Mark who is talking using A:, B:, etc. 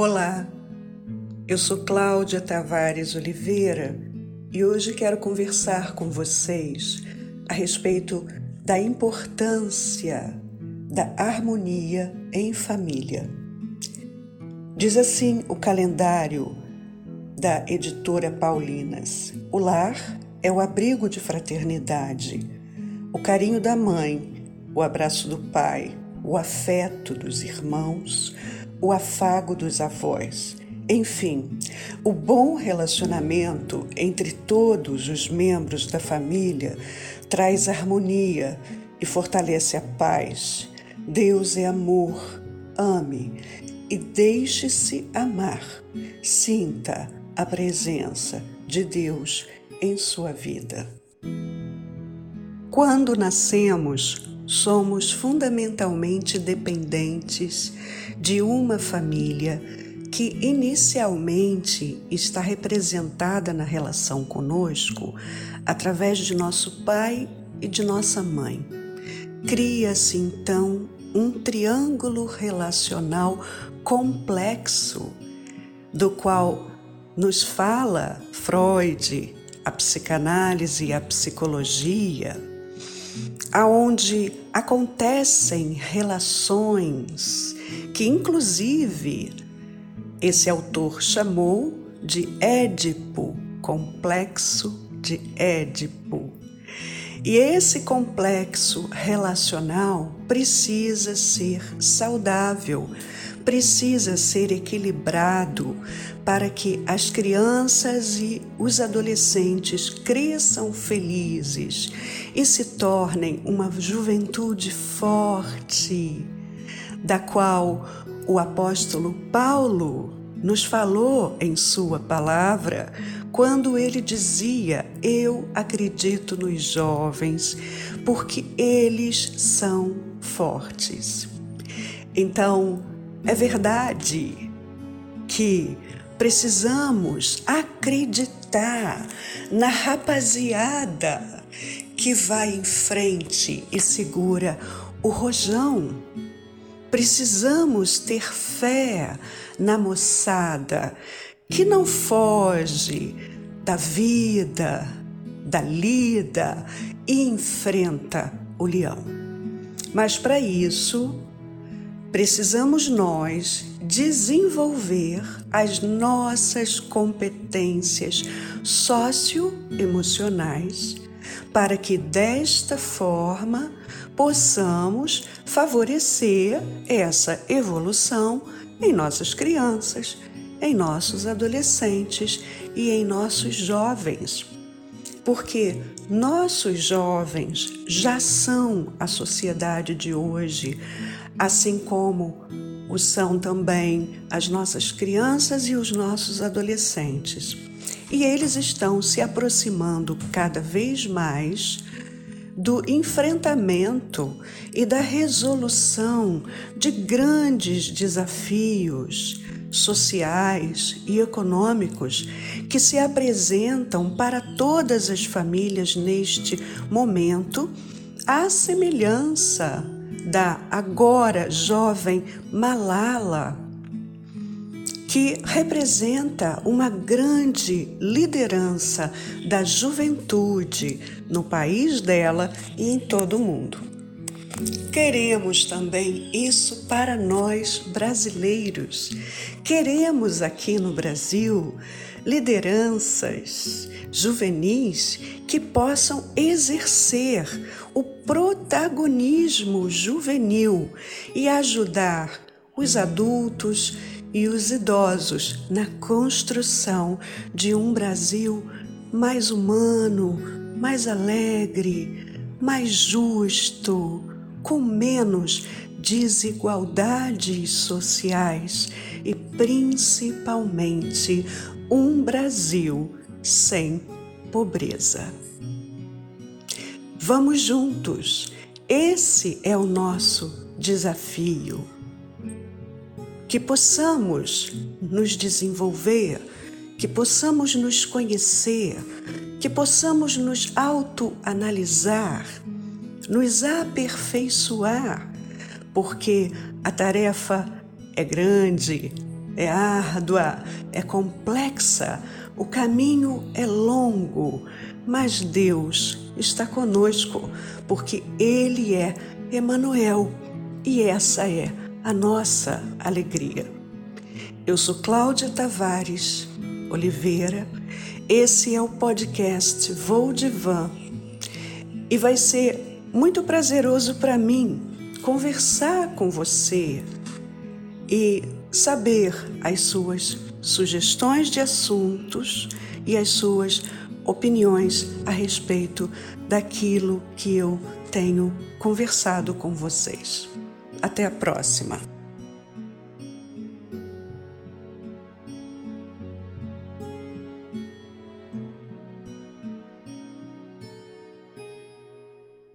A: Olá, eu sou Cláudia Tavares Oliveira e hoje quero conversar com vocês a respeito da importância da harmonia em família. Diz assim o calendário da editora Paulinas: O lar é o abrigo de fraternidade, o carinho da mãe, o abraço do pai, o afeto dos irmãos, o afago dos avós. Enfim, o bom relacionamento entre todos os membros da família traz harmonia e fortalece a paz. Deus é amor, ame e deixe-se amar. Sinta a presença de Deus em sua vida. Quando nascemos, somos fundamentalmente dependentes de uma família que inicialmente está representada na relação conosco através de nosso pai e de nossa mãe. Cria-se então um triângulo relacional complexo, do qual nos fala Freud, a psicanálise e a psicologia aonde acontecem relações que inclusive esse autor chamou de Édipo, complexo de Édipo. E esse complexo relacional precisa ser saudável, precisa ser equilibrado para que as crianças e os adolescentes cresçam felizes e se tornem uma juventude forte, da qual o apóstolo Paulo nos falou em sua palavra quando ele dizia: Eu acredito nos jovens, porque eles são fortes. Então, é verdade que precisamos acreditar na rapaziada que vai em frente e segura o rojão. Precisamos ter fé na moçada que não foge da vida, da lida e enfrenta o leão. Mas para isso, precisamos nós desenvolver as nossas competências socioemocionais para que desta forma possamos favorecer essa evolução em nossas crianças, em nossos adolescentes e em nossos jovens. Porque nossos jovens já são a sociedade de hoje, assim como o são também as nossas crianças e os nossos adolescentes. E eles estão se aproximando cada vez mais do enfrentamento e da resolução de grandes desafios sociais e econômicos que se apresentam para todas as famílias neste momento, à semelhança da agora jovem Malala, que representa uma grande liderança da juventude no país dela e em todo o mundo. Queremos também isso para nós brasileiros. Queremos aqui no Brasil lideranças juvenis que possam exercer o protagonismo juvenil e ajudar os adultos e os idosos na construção de um Brasil mais humano, mais alegre, mais justo, com menos desigualdades sociais e principalmente um Brasil sem pobreza. Vamos juntos, esse é o nosso desafio. Que possamos nos desenvolver, que possamos nos conhecer, que possamos nos autoanalisar, nos aperfeiçoar, porque a tarefa é grande, é árdua, é complexa, o caminho é longo, mas Deus está conosco, porque Ele é Emanuel e essa é a nossa alegria. Eu sou Cláudia Tavares Oliveira, esse é o podcast Voo de Van e vai ser muito prazeroso para mim conversar com você e saber as suas sugestões de assuntos e as suas opiniões a respeito daquilo que eu tenho conversado com vocês. Até a próxima!